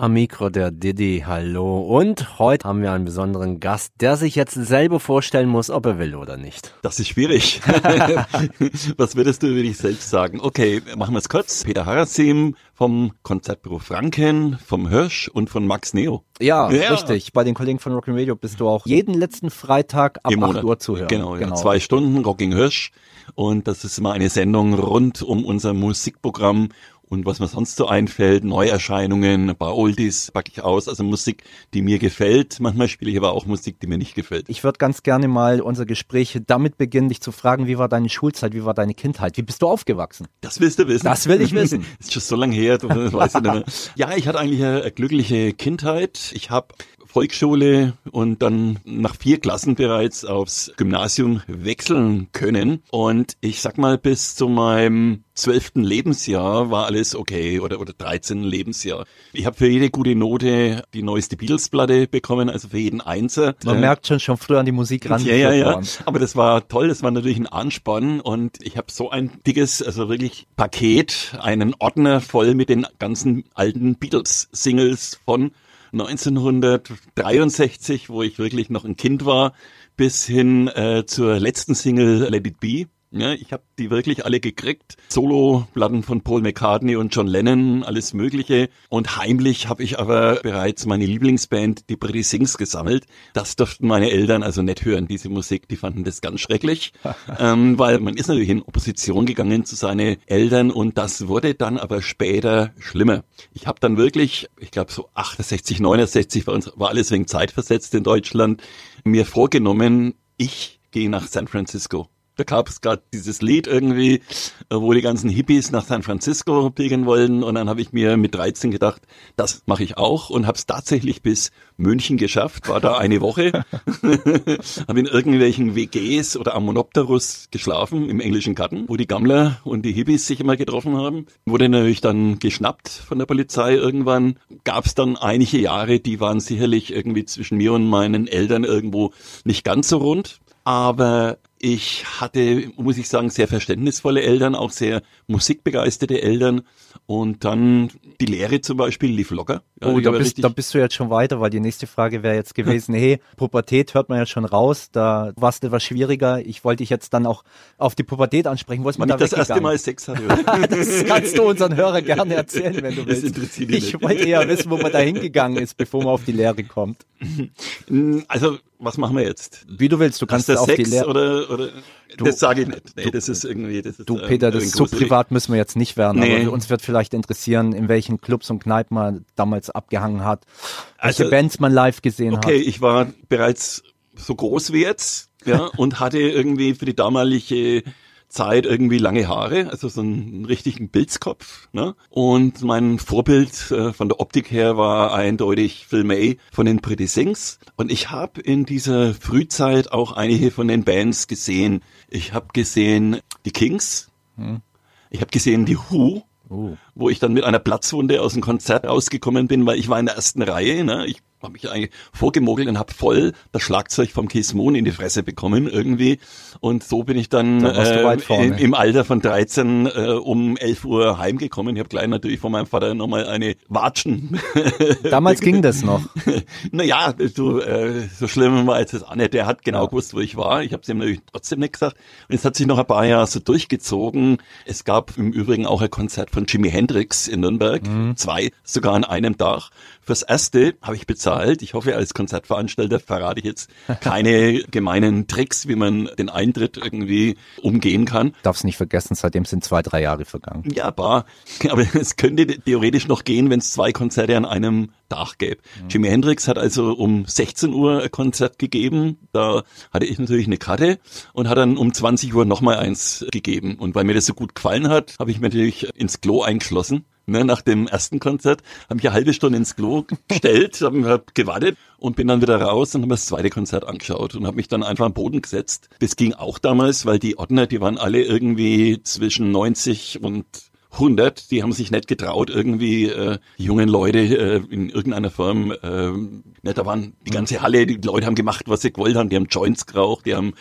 Am Mikro der Didi, hallo. Und heute haben wir einen besonderen Gast, der sich jetzt selber vorstellen muss, ob er will oder nicht. Das ist schwierig. Was würdest du über dich selbst sagen? Okay, machen wir es kurz. Peter Harasim vom Konzertbüro Franken, vom Hirsch und von Max Neo. Ja, ja. richtig. Bei den Kollegen von Rocking Radio bist du auch jeden letzten Freitag ab Im 8 Uhr zu hören. Genau, genau. Ja. zwei Stunden Rocking Hirsch. Und das ist immer eine Sendung rund um unser Musikprogramm und was mir sonst so einfällt, Neuerscheinungen, ein paar Oldies packe ich aus, also Musik, die mir gefällt. Manchmal spiele ich aber auch Musik, die mir nicht gefällt. Ich würde ganz gerne mal unser Gespräch damit beginnen, dich zu fragen, wie war deine Schulzeit, wie war deine Kindheit, wie bist du aufgewachsen? Das willst du wissen. Das will ich wissen. ist schon so lange her, du weißt ja nicht mehr. Ja, ich hatte eigentlich eine glückliche Kindheit. Ich habe Volksschule und dann nach vier Klassen bereits aufs Gymnasium wechseln können. Und ich sag mal, bis zu meinem zwölften Lebensjahr war alles okay oder oder 13. Lebensjahr. Ich habe für jede gute Note die neueste Beatles-Platte bekommen, also für jeden Einser. Man äh, merkt schon schon früh an die Musik ran. Ja, ja, ja. Aber das war toll, das war natürlich ein Anspann und ich habe so ein dickes, also wirklich Paket, einen Ordner voll mit den ganzen alten Beatles-Singles von 1963, wo ich wirklich noch ein Kind war, bis hin äh, zur letzten Single Let It Be. Ja, ich habe die wirklich alle gekriegt. Solo-Platten von Paul McCartney und John Lennon, alles Mögliche. Und heimlich habe ich aber bereits meine Lieblingsband, die Pretty Sings, gesammelt. Das durften meine Eltern also nicht hören, diese Musik. Die fanden das ganz schrecklich, ähm, weil man ist natürlich in Opposition gegangen zu seinen Eltern und das wurde dann aber später schlimmer. Ich habe dann wirklich, ich glaube so 68, 69 bei uns war alles wegen Zeit versetzt in Deutschland, mir vorgenommen, ich gehe nach San Francisco. Da gab es gerade dieses Lied irgendwie, äh, wo die ganzen Hippies nach San Francisco pilgern wollen. Und dann habe ich mir mit 13 gedacht, das mache ich auch und habe es tatsächlich bis München geschafft. War da eine Woche, habe in irgendwelchen WGs oder am Monopterus geschlafen im englischen Garten, wo die Gammler und die Hippies sich immer getroffen haben. Wurde natürlich dann geschnappt von der Polizei irgendwann. Gab es dann einige Jahre, die waren sicherlich irgendwie zwischen mir und meinen Eltern irgendwo nicht ganz so rund. Aber ich hatte, muss ich sagen, sehr verständnisvolle Eltern, auch sehr musikbegeisterte Eltern. Und dann die Lehre zum Beispiel lief locker. Ja, oh, da bist, da bist du jetzt schon weiter, weil die nächste Frage wäre jetzt gewesen, hey, Pubertät hört man ja schon raus, da war es etwas schwieriger. Ich wollte dich jetzt dann auch auf die Pubertät ansprechen. Wo ist man da das erste Mal Sex hatte. das kannst du unseren Hörer gerne erzählen, wenn du willst. Das interessiert ich wollte eher wissen, wo man da hingegangen ist, bevor man auf die Lehre kommt. Also was machen wir jetzt? Wie du willst, du kannst das auf die Lehre. Oder, oder du, das sage ich nicht. Nee, du, das ist irgendwie. Das ist, du, Peter, das ist so privat müssen wir jetzt nicht werden. Nee. Aber uns wird vielleicht interessieren, in welchen Clubs und Kneipen man damals abgehangen hat, welche also, Bands man live gesehen okay, hat. Okay, ich war bereits so groß wie jetzt, ja, und hatte irgendwie für die damalige Zeit irgendwie lange Haare, also so einen richtigen Bildskopf. Ne? Und mein Vorbild äh, von der Optik her war eindeutig Phil May von den Pretty Sings. Und ich habe in dieser Frühzeit auch einige von den Bands gesehen. Ich habe gesehen die Kings, hm. ich habe gesehen die Who, Oh. wo ich dann mit einer Platzwunde aus dem Konzert rausgekommen bin, weil ich war in der ersten Reihe. Ne? Ich habe mich eigentlich vorgemogelt und habe voll das Schlagzeug vom Keith Moon in die Fresse bekommen irgendwie. Und so bin ich dann äh, im, im, Alter von 13 äh, um 11 Uhr heimgekommen. Ich habe gleich natürlich von meinem Vater nochmal eine Watschen. Damals ging das noch. naja, du, äh, so schlimm war jetzt das auch nicht. Der hat genau ja. gewusst, wo ich war. Ich habe es ihm natürlich trotzdem nicht gesagt. Und es hat sich noch ein paar Jahre so durchgezogen. Es gab im Übrigen auch ein Konzert von Jimi Hendrix in Nürnberg. Mhm. Zwei, sogar an einem Tag. Fürs erste habe ich bezahlt. Ich hoffe, als Konzertveranstalter verrate ich jetzt keine gemeinen Tricks, wie man den Eintritt irgendwie umgehen kann. Darfst nicht vergessen, seitdem sind zwei, drei Jahre vergangen. Ja, bar. Aber es könnte theoretisch noch gehen, wenn es zwei Konzerte an einem Tag gäbe. Mhm. Jimi Hendrix hat also um 16 Uhr ein Konzert gegeben. Da hatte ich natürlich eine Karte und hat dann um 20 Uhr nochmal eins gegeben. Und weil mir das so gut gefallen hat, habe ich mir natürlich ins Klo eingeschlossen Ne, nach dem ersten Konzert habe ich eine halbe Stunde ins Klo gestellt, habe hab gewartet und bin dann wieder raus und habe das zweite Konzert angeschaut und habe mich dann einfach am Boden gesetzt. Das ging auch damals, weil die Ordner, die waren alle irgendwie zwischen 90 und 100, die haben sich nicht getraut, irgendwie äh, jungen Leute äh, in irgendeiner Form, äh, ne, da waren die ganze Halle, die Leute haben gemacht, was sie gewollt haben, die haben Joints geraucht, die haben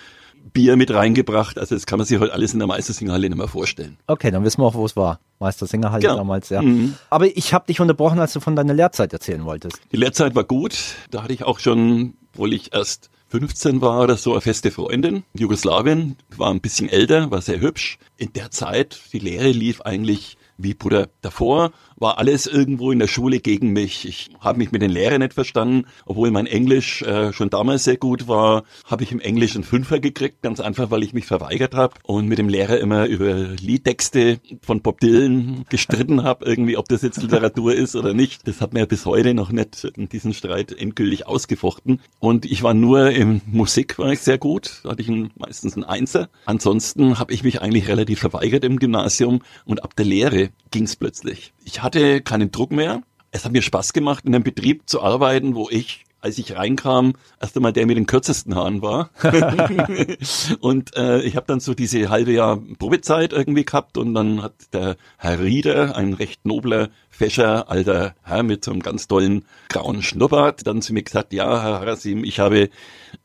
Bier mit reingebracht. Also das kann man sich heute alles in der Meistersingerhalle nicht mehr vorstellen. Okay, dann wissen wir auch, wo es war. Meistersingerhalle genau. damals, ja. Mhm. Aber ich habe dich unterbrochen, als du von deiner Lehrzeit erzählen wolltest. Die Lehrzeit war gut. Da hatte ich auch schon, obwohl ich erst 15 war oder so, eine feste Freundin. Jugoslawien, war ein bisschen älter, war sehr hübsch. In der Zeit, die Lehre lief eigentlich wie Bruder davor war alles irgendwo in der Schule gegen mich. Ich habe mich mit den Lehrern nicht verstanden, obwohl mein Englisch äh, schon damals sehr gut war, habe ich im Englisch einen Fünfer gekriegt, ganz einfach, weil ich mich verweigert habe und mit dem Lehrer immer über Liedtexte von Bob Dylan gestritten habe, irgendwie, ob das jetzt Literatur ist oder nicht. Das hat mir bis heute noch nicht diesen Streit endgültig ausgefochten. Und ich war nur im Musik war ich sehr gut, da hatte ich einen, meistens einen Einser. Ansonsten habe ich mich eigentlich relativ verweigert im Gymnasium und ab der Lehre ging es plötzlich. Ich hatte keinen Druck mehr. Es hat mir Spaß gemacht, in einem Betrieb zu arbeiten, wo ich als ich reinkam, erst einmal der mit den kürzesten Haaren war. und äh, ich habe dann so diese halbe Jahr Probezeit irgendwie gehabt und dann hat der Herr Rieder, ein recht nobler fescher alter Herr mit so einem ganz tollen grauen Schnurrbart, dann zu mir gesagt, ja, Herr Harasim, ich habe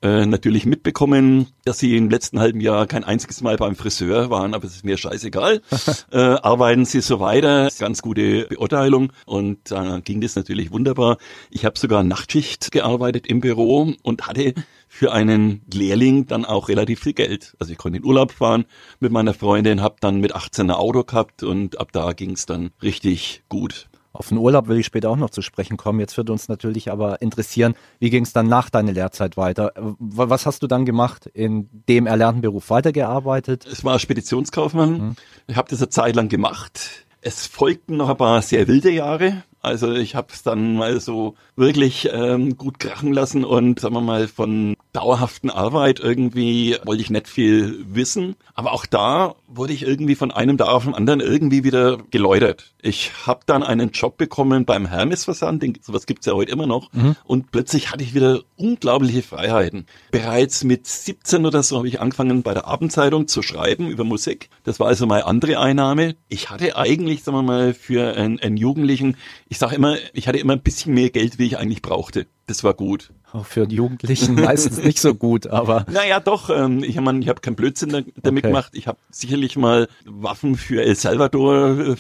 äh, natürlich mitbekommen, dass Sie im letzten halben Jahr kein einziges Mal beim Friseur waren, aber es ist mir scheißegal. äh, arbeiten Sie so weiter, ganz gute Beurteilung und da äh, ging das natürlich wunderbar. Ich habe sogar Nachtschicht gearbeitet im Büro und hatte für einen Lehrling dann auch relativ viel Geld. Also ich konnte in Urlaub fahren mit meiner Freundin, habe dann mit 18 ein Auto gehabt und ab da ging es dann richtig gut. Auf den Urlaub will ich später auch noch zu sprechen kommen. Jetzt würde uns natürlich aber interessieren, wie ging es dann nach deiner Lehrzeit weiter? Was hast du dann gemacht? In dem erlernten Beruf weitergearbeitet? Es war Speditionskaufmann. Hm. Ich habe das eine Zeit lang gemacht. Es folgten noch ein paar sehr wilde Jahre. Also ich habe es dann mal so wirklich ähm, gut krachen lassen und sagen wir mal von dauerhaften Arbeit irgendwie wollte ich nicht viel wissen. Aber auch da wurde ich irgendwie von einem Tag auf den anderen irgendwie wieder geläutert. Ich habe dann einen Job bekommen beim Hermes-Versand, sowas gibt's ja heute immer noch. Mhm. Und plötzlich hatte ich wieder unglaubliche Freiheiten. Bereits mit 17 oder so habe ich angefangen bei der Abendzeitung zu schreiben über Musik. Das war also meine andere Einnahme. Ich hatte eigentlich, sagen wir mal, für einen, einen Jugendlichen, ich sage immer, ich hatte immer ein bisschen mehr Geld, wie ich eigentlich brauchte. Das war gut. Auch für die Jugendlichen meistens nicht so gut, aber. Naja, doch. Ähm, ich meine, ich habe keinen Blödsinn damit okay. gemacht. Ich habe sicherlich mal Waffen für El Salvador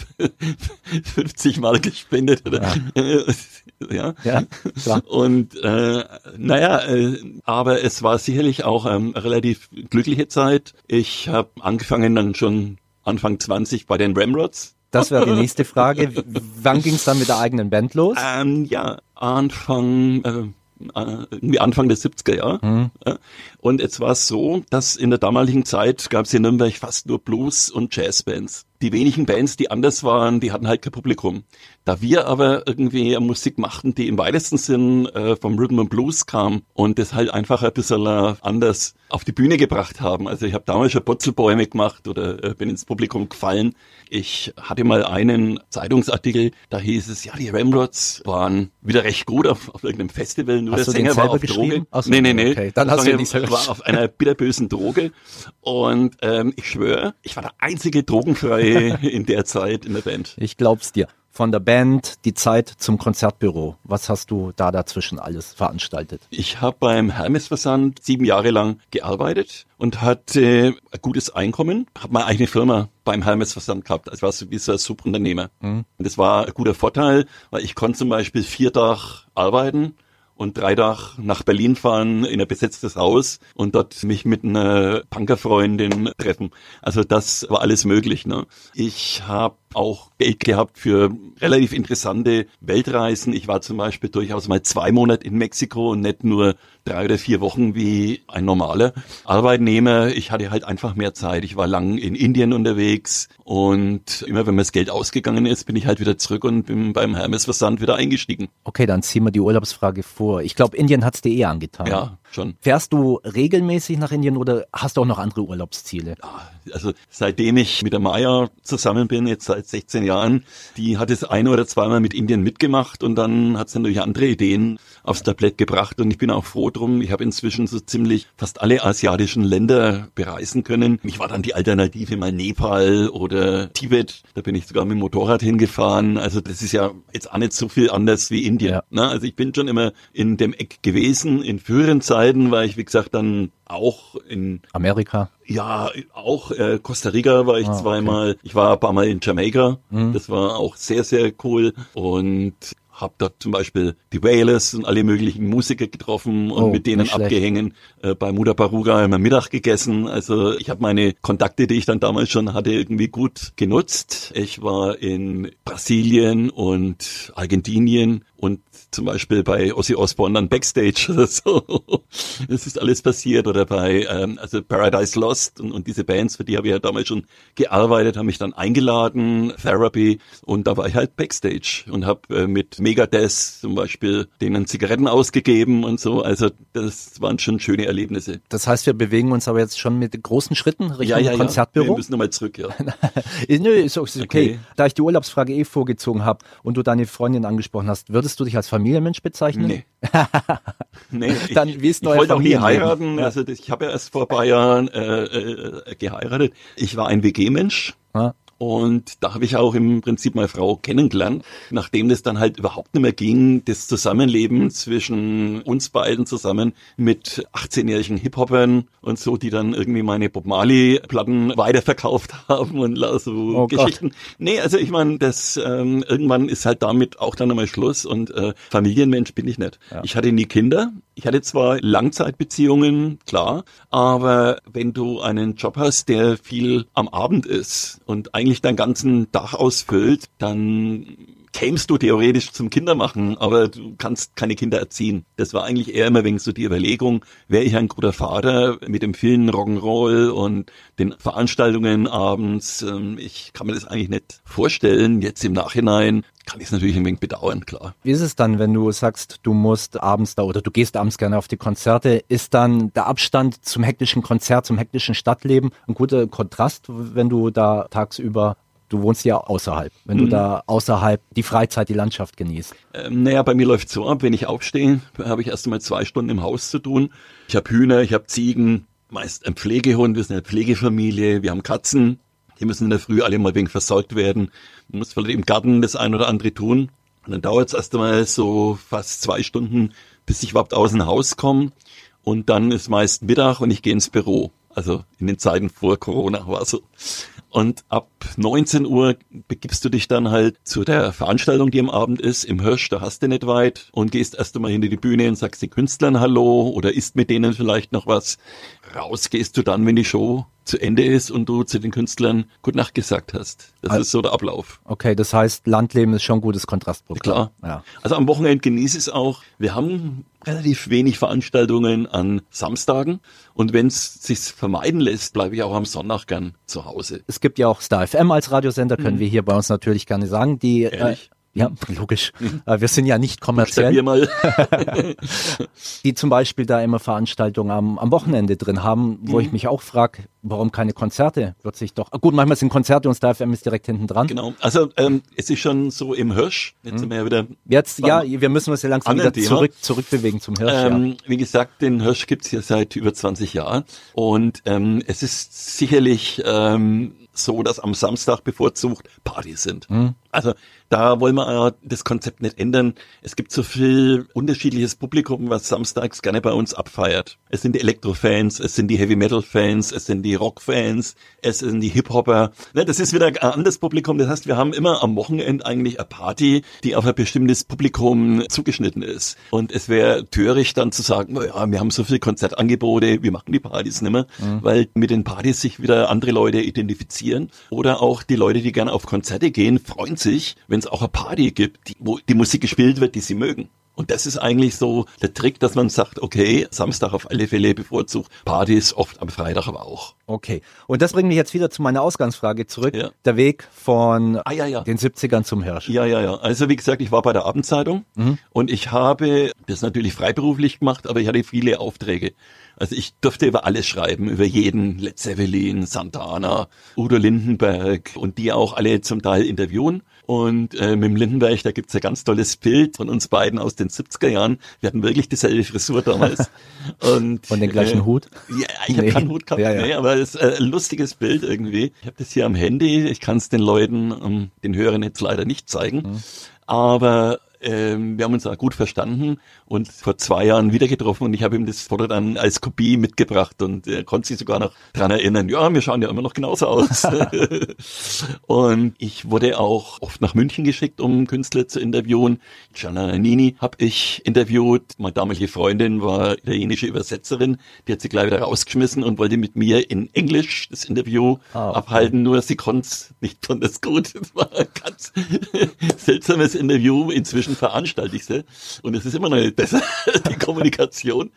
50 Mal gespendet. Ja, ja. ja klar. Und äh, naja, äh, aber es war sicherlich auch ähm, eine relativ glückliche Zeit. Ich habe angefangen dann schon Anfang 20 bei den Ramrods das wäre die nächste Frage. Wann ging es dann mit der eigenen Band los? Ähm, ja, Anfang, äh, äh irgendwie Anfang der 70er Jahre. Mhm. Und jetzt war es so, dass in der damaligen Zeit gab es in Nürnberg fast nur Blues- und Jazzbands. Die wenigen Bands, die anders waren, die hatten halt kein Publikum. Da wir aber irgendwie Musik machten, die im weitesten Sinn äh, vom Rhythm and Blues kam und das halt einfach ein bisschen äh, anders auf die Bühne gebracht haben. Also ich habe damals schon Putzelbäume gemacht oder äh, bin ins Publikum gefallen. Ich hatte mal einen Zeitungsartikel, da hieß es, ja, die Ramrods waren wieder recht gut auf, auf irgendeinem Festival, nur hast der Sänger war auf Droge. So, nee, nee, nee. Okay. Dann hast du ja nicht war auf einer bitterbösen Droge und ähm, ich schwöre, ich war der einzige Drogenfreie in der Zeit in der Band. Ich glaub's dir von der Band, die Zeit zum Konzertbüro. Was hast du da dazwischen alles veranstaltet? Ich habe beim Hermes-Versand sieben Jahre lang gearbeitet und hatte ein gutes Einkommen. Habe meine eigene Firma beim Hermes-Versand gehabt. Also war so wie so ein Subunternehmer. Mhm. Und das war ein guter Vorteil, weil ich konnte zum Beispiel vier Tage arbeiten und drei Tage nach Berlin fahren in ein besetztes Haus und dort mich mit einer Punkerfreundin treffen. Also das war alles möglich. Ne? Ich habe auch Geld gehabt für relativ interessante Weltreisen. Ich war zum Beispiel durchaus mal zwei Monate in Mexiko und nicht nur drei oder vier Wochen wie ein normaler Arbeitnehmer. Ich hatte halt einfach mehr Zeit. Ich war lang in Indien unterwegs und immer wenn mir das Geld ausgegangen ist, bin ich halt wieder zurück und bin beim Hermes-Versand wieder eingestiegen. Okay, dann ziehen wir die Urlaubsfrage vor. Ich glaube, Indien hat's dir eh angetan. Ja, schon. Fährst du regelmäßig nach Indien oder hast du auch noch andere Urlaubsziele? Also seitdem ich mit der Maya zusammen bin, jetzt seit 16 Jahren, die hat es ein oder zweimal mit Indien mitgemacht und dann hat sie natürlich andere Ideen aufs Tablett gebracht und ich bin auch froh drum. Ich habe inzwischen so ziemlich fast alle asiatischen Länder bereisen können. Ich war dann die Alternative mal Nepal oder Tibet. Da bin ich sogar mit dem Motorrad hingefahren. Also das ist ja jetzt auch nicht so viel anders wie Indien. Ja. Ne? Also ich bin schon immer in dem Eck gewesen in früheren Zeiten war ich, wie gesagt, dann auch in Amerika. Ja, auch äh, Costa Rica war ich ah, zweimal. Okay. Ich war ein paar Mal in Jamaika. Mhm. Das war auch sehr, sehr cool. Und habe dort zum Beispiel die Wailers und alle möglichen Musiker getroffen und oh, mit denen abgehängen, äh, bei Muda Baruga immer Mittag gegessen. Also ich habe meine Kontakte, die ich dann damals schon hatte, irgendwie gut genutzt. Ich war in Brasilien und Argentinien und zum Beispiel bei Ozzy Osbourne dann Backstage oder so. Das ist alles passiert oder bei ähm, also Paradise Lost und, und diese Bands, für die habe ich ja damals schon gearbeitet, haben mich dann eingeladen, Therapy und da war ich halt Backstage und habe äh, mit Megadeth zum Beispiel denen Zigaretten ausgegeben und so. Also das waren schon schöne Erlebnisse. Das heißt, wir bewegen uns aber jetzt schon mit großen Schritten Richtung ja, ja, Konzertbüro. Ja. Wir müssen nochmal zurück, ja. Nö, ist okay. okay. Da ich die Urlaubsfrage eh vorgezogen habe und du deine Freundin angesprochen hast, würdest du dich als Familienmensch bezeichnen? Nee. nee, Dann, wie ist ich, ich wollte auch nie heiraten. Also ich habe ja erst vor ein paar Jahren äh, äh, geheiratet. Ich war ein WG-Mensch. Ja. Und da habe ich auch im Prinzip meine Frau kennengelernt, nachdem das dann halt überhaupt nicht mehr ging, das Zusammenleben zwischen uns beiden zusammen mit 18-jährigen Hip-Hopern und so, die dann irgendwie meine Bob Marley-Platten weiterverkauft haben und so oh Geschichten. Gott. Nee, also ich meine, das ähm, irgendwann ist halt damit auch dann einmal Schluss und äh, Familienmensch bin ich nicht. Ja. Ich hatte nie Kinder. Ich hatte zwar Langzeitbeziehungen, klar, aber wenn du einen Job hast, der viel am Abend ist und eigentlich deinen ganzen Dach ausfüllt, dann kämst du theoretisch zum Kindermachen, aber du kannst keine Kinder erziehen. Das war eigentlich eher immer wegen so die Überlegung, wäre ich ein guter Vater mit dem vielen Rock'n'Roll und den Veranstaltungen abends. Ähm, ich kann mir das eigentlich nicht vorstellen. Jetzt im Nachhinein kann ich es natürlich ein wenig bedauern, klar. Wie ist es dann, wenn du sagst, du musst abends da oder du gehst abends gerne auf die Konzerte? Ist dann der Abstand zum hektischen Konzert, zum hektischen Stadtleben ein guter Kontrast, wenn du da tagsüber du wohnst ja außerhalb, wenn mhm. du da außerhalb die Freizeit, die Landschaft genießt. Ähm, naja, bei mir läuft so ab, wenn ich aufstehe, habe ich erst einmal zwei Stunden im Haus zu tun. Ich habe Hühner, ich habe Ziegen, meist ein Pflegehund, wir sind eine Pflegefamilie, wir haben Katzen, die müssen in der Früh alle mal wenig versorgt werden. Man muss vielleicht im Garten das ein oder andere tun. Und dann dauert es erst einmal so fast zwei Stunden, bis ich überhaupt aus dem Haus komme. Und dann ist meist Mittag und ich gehe ins Büro. Also in den Zeiten vor Corona war so. Und ab 19 Uhr begibst du dich dann halt zu der Veranstaltung, die am Abend ist, im Hirsch, da hast du nicht weit und gehst erst einmal hinter die Bühne und sagst den Künstlern Hallo oder isst mit denen vielleicht noch was. Raus gehst du dann, wenn die Show zu Ende ist und du zu den Künstlern Gute Nacht gesagt hast. Das also, ist so der Ablauf. Okay, das heißt, Landleben ist schon ein gutes Kontrastprogramm. Klar. Ja. Also am Wochenende genieße ich es auch. Wir haben relativ wenig Veranstaltungen an Samstagen und wenn es sich vermeiden lässt, bleibe ich auch am Sonntag gern zu Hause. Es gibt ja auch Star FM als Radiosender, können mhm. wir hier bei uns natürlich gerne sagen. Die äh, ja, logisch. Wir sind ja nicht kommerziell. Mal. die zum Beispiel da immer Veranstaltungen am, am Wochenende drin haben, wo mhm. ich mich auch frage, warum keine Konzerte? Wird sich doch. Gut, manchmal sind Konzerte und Star FM ist direkt hinten dran. Genau. Also ähm, es ist schon so im Hirsch. Jetzt mhm. sind wir ja wieder. Jetzt, ja, wir müssen uns ja langsam wieder zurück, zurückbewegen zum Hirsch. Ähm, ja. Wie gesagt, den Hirsch gibt's hier seit über 20 Jahren. Und ähm, es ist sicherlich ähm, so, dass am Samstag bevorzugt Partys sind. Mhm. Also da wollen wir das Konzept nicht ändern. Es gibt so viel unterschiedliches Publikum, was samstags gerne bei uns abfeiert. Es sind die Elektrofans, es sind die Heavy Metal Fans, es sind die Rockfans, es sind die Hip-Hopper. Ne, das ist wieder ein anderes Publikum. Das heißt, wir haben immer am Wochenende eigentlich eine Party, die auf ein bestimmtes Publikum zugeschnitten ist. Und es wäre töricht dann zu sagen, naja, wir haben so viele Konzertangebote, wir machen die Partys nicht mehr, mhm. weil mit den Partys sich wieder andere Leute identifizieren. Oder auch die Leute, die gerne auf Konzerte gehen, freuen sich, wenn es auch eine Party gibt, die, wo die Musik gespielt wird, die sie mögen. Und das ist eigentlich so der Trick, dass man sagt, okay, Samstag auf alle Fälle bevorzugt, Partys oft am Freitag aber auch. Okay. Und das bringt mich jetzt wieder zu meiner Ausgangsfrage zurück. Ja. Der Weg von ah, ja, ja. den 70ern zum Hirsch. Ja, ja, ja. Also wie gesagt, ich war bei der Abendzeitung mhm. und ich habe das natürlich freiberuflich gemacht, aber ich hatte viele Aufträge. Also ich durfte über alles schreiben, über jeden, Led Zeppelin, Santana, Udo Lindenberg und die auch alle zum Teil interviewen. Und äh, mit dem Lindenberg, da gibt's ein ganz tolles Bild von uns beiden aus den 70er Jahren. Wir hatten wirklich dieselbe Frisur damals. Und, von den gleichen äh, Hut? Ja, ich nee. habe keinen Hut gehabt, ja, ja. Nee, aber es ist äh, ein lustiges Bild irgendwie. Ich habe das hier am Handy. Ich kann es den Leuten, um, den Hörern jetzt leider nicht zeigen. Mhm. Aber ähm, wir haben uns auch gut verstanden und vor zwei Jahren wieder getroffen und ich habe ihm das Foto dann als Kopie mitgebracht und er konnte sich sogar noch dran erinnern, ja, wir schauen ja immer noch genauso aus. und ich wurde auch oft nach München geschickt, um Künstler zu interviewen. Gianna Nannini habe ich interviewt. Meine damalige Freundin war italienische Übersetzerin, die hat sie gleich wieder rausgeschmissen und wollte mit mir in Englisch das Interview ah, okay. abhalten, nur sie konnte es nicht besonders gut. Das war ein ganz seltsames Interview. Inzwischen veranstalte ich sie und es ist immer noch nicht besser, die Kommunikation.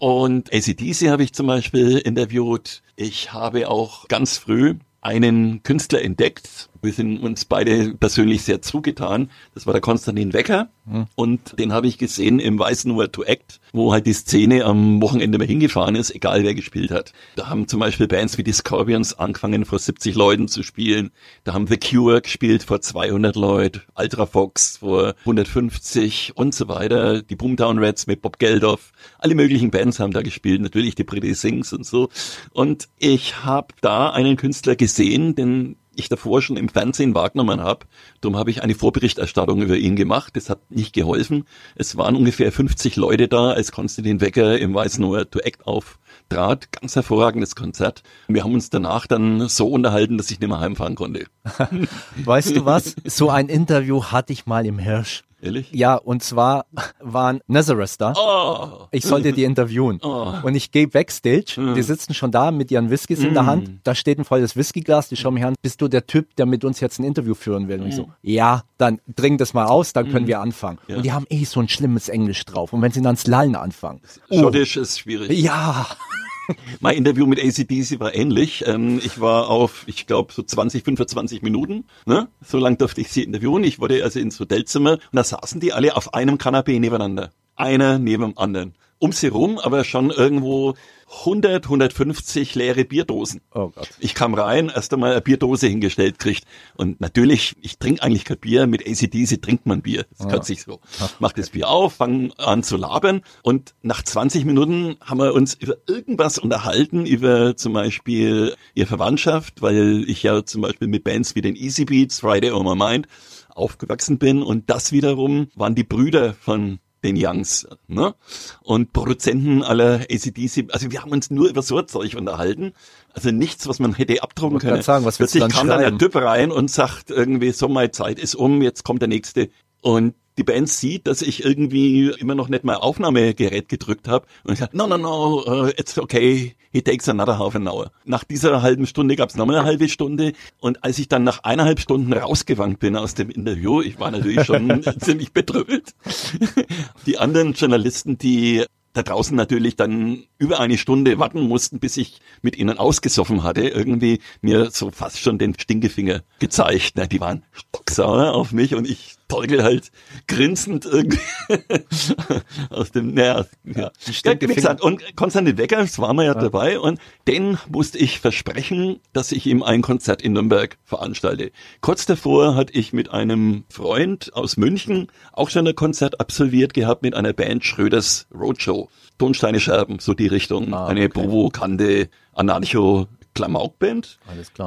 Und ACDC habe ich zum Beispiel interviewt. Ich habe auch ganz früh einen Künstler entdeckt. Wir sind uns beide persönlich sehr zugetan. Das war der Konstantin Wecker. Mhm. Und den habe ich gesehen im Weißen Word to Act, wo halt die Szene am Wochenende mal hingefahren ist, egal wer gespielt hat. Da haben zum Beispiel Bands wie die Scorpions angefangen, vor 70 Leuten zu spielen. Da haben The Cure gespielt vor 200 Leuten, Ultra Fox vor 150 und so weiter. Die Boomtown Rats mit Bob Geldof. Alle möglichen Bands haben da gespielt. Natürlich die Pretty Sings und so. Und ich habe da einen Künstler gesehen, den ich davor schon im Fernsehen wahrgenommen habe. Darum habe ich eine Vorberichterstattung über ihn gemacht. Das hat nicht geholfen. Es waren ungefähr 50 Leute da, als Konstantin Wecker im Weißen Ohr to Act auftrat. Ganz hervorragendes Konzert. Wir haben uns danach dann so unterhalten, dass ich nicht mehr heimfahren konnte. weißt du was? So ein Interview hatte ich mal im Hirsch. Ehrlich? Ja, und zwar waren Nazareth da. Oh. Ich sollte die interviewen. Oh. Und ich gehe backstage. Mm. Die sitzen schon da mit ihren Whiskys mm. in der Hand. Da steht ein volles Whiskyglas. Die schauen mich an. Bist du der Typ, der mit uns jetzt ein Interview führen will? Und ich so, mm. ja, dann dring das mal aus, dann können mm. wir anfangen. Ja. Und die haben eh so ein schlimmes Englisch drauf. Und wenn sie dann ins Lallen anfangen. Schottisch oh. ist schwierig. Ja. mein Interview mit ACDC war ähnlich. Ähm, ich war auf, ich glaube, so 20, 25 Minuten. Ne? So lang durfte ich sie interviewen. Ich wurde also ins Hotelzimmer und da saßen die alle auf einem Kanapee nebeneinander. Einer neben dem anderen um sie rum, aber schon irgendwo 100, 150 leere Bierdosen. Oh Gott. Ich kam rein, erst einmal eine Bierdose hingestellt kriegt. Und natürlich, ich trinke eigentlich kein Bier, mit ACDC trinkt man Bier. Das. Ah. kann sich so. Mach das Bier auf, fang an zu labern. Und nach 20 Minuten haben wir uns über irgendwas unterhalten, über zum Beispiel ihre Verwandtschaft, weil ich ja zum Beispiel mit Bands wie den Easy Beats, Friday on My Mind aufgewachsen bin. Und das wiederum waren die Brüder von den Youngs, ne? Und Produzenten aller ACDC, also wir haben uns nur über so Zeug unterhalten. Also nichts, was man hätte abdrucken können. Sagen, was Plötzlich dann kam schreiben? dann der Typ rein und sagt irgendwie, so meine Zeit ist um, jetzt kommt der nächste. Und die Band sieht, dass ich irgendwie immer noch nicht mein Aufnahmegerät gedrückt habe und ich sage, no, no, no, uh, it's okay, he takes another half an hour. Nach dieser halben Stunde gab es nochmal eine halbe Stunde und als ich dann nach eineinhalb Stunden rausgewankt bin aus dem Interview, ich war natürlich schon ziemlich bedrückt, die anderen Journalisten, die da draußen natürlich dann über eine Stunde warten mussten, bis ich mit ihnen ausgesoffen hatte, irgendwie mir so fast schon den Stinkefinger gezeigt. Na, die waren stocksauer auf mich und ich Teugel halt grinsend irgendwie aus dem, naja, ja. ja wie gesagt, und Konstantin Wecker, das war wir ja, ja, dabei, und den musste ich versprechen, dass ich ihm ein Konzert in Nürnberg veranstalte. Kurz davor hatte ich mit einem Freund aus München auch schon ein Konzert absolviert gehabt mit einer Band Schröders Roadshow. Tonsteine Scherben, so die Richtung. Ah, eine provokante Anarcho Klamaukband,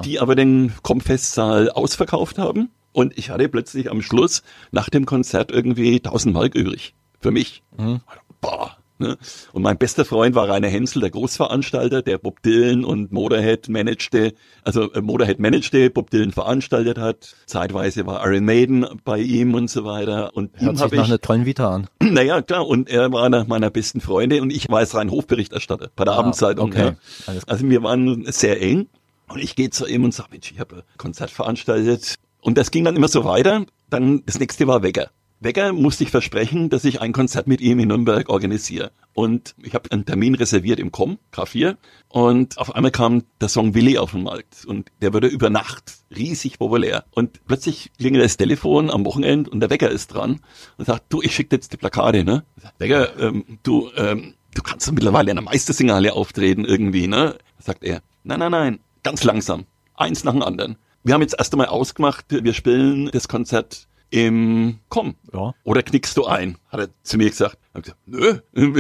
die aber den Kompfestsaal ausverkauft haben. Und ich hatte plötzlich am Schluss nach dem Konzert irgendwie 1000 Mark übrig. Für mich. Mhm. Boah. Ne? Und mein bester Freund war Rainer Hensel, der Großveranstalter, der Bob Dylan und Motorhead managte, also äh, Motorhead managte, Bob Dylan veranstaltet hat. Zeitweise war Iron Maiden bei ihm und so weiter. Und Hört ihm sich nach ich, einer tollen Vita an. Naja, klar. Und er war einer meiner besten Freunde und ich war als rein Hofberichterstatter bei der ah, Abendzeitung. Okay. Ja. Also wir waren sehr eng. Und ich gehe zu ihm und sage, Mensch, ich habe ein Konzert veranstaltet und das ging dann immer so weiter. Dann das nächste war Wecker. Wecker musste ich versprechen, dass ich ein Konzert mit ihm in Nürnberg organisiere. Und ich habe einen Termin reserviert im Com, K4. Und auf einmal kam der Song Willi auf den Markt. Und der wurde über Nacht riesig populär. Und plötzlich klingelt das Telefon am Wochenende und der Wecker ist dran und sagt, du, ich schicke jetzt die Plakate, ne? Wecker, ähm, du, ähm, du kannst doch mittlerweile in der Meistersignale auftreten irgendwie, ne? Sagt er, nein, nein, nein, ganz langsam. Eins nach dem anderen. Wir haben jetzt erst einmal ausgemacht, wir spielen das Konzert im Komm. Ja. Oder knickst du ein, hat er zu mir gesagt. Hab gesagt, nö.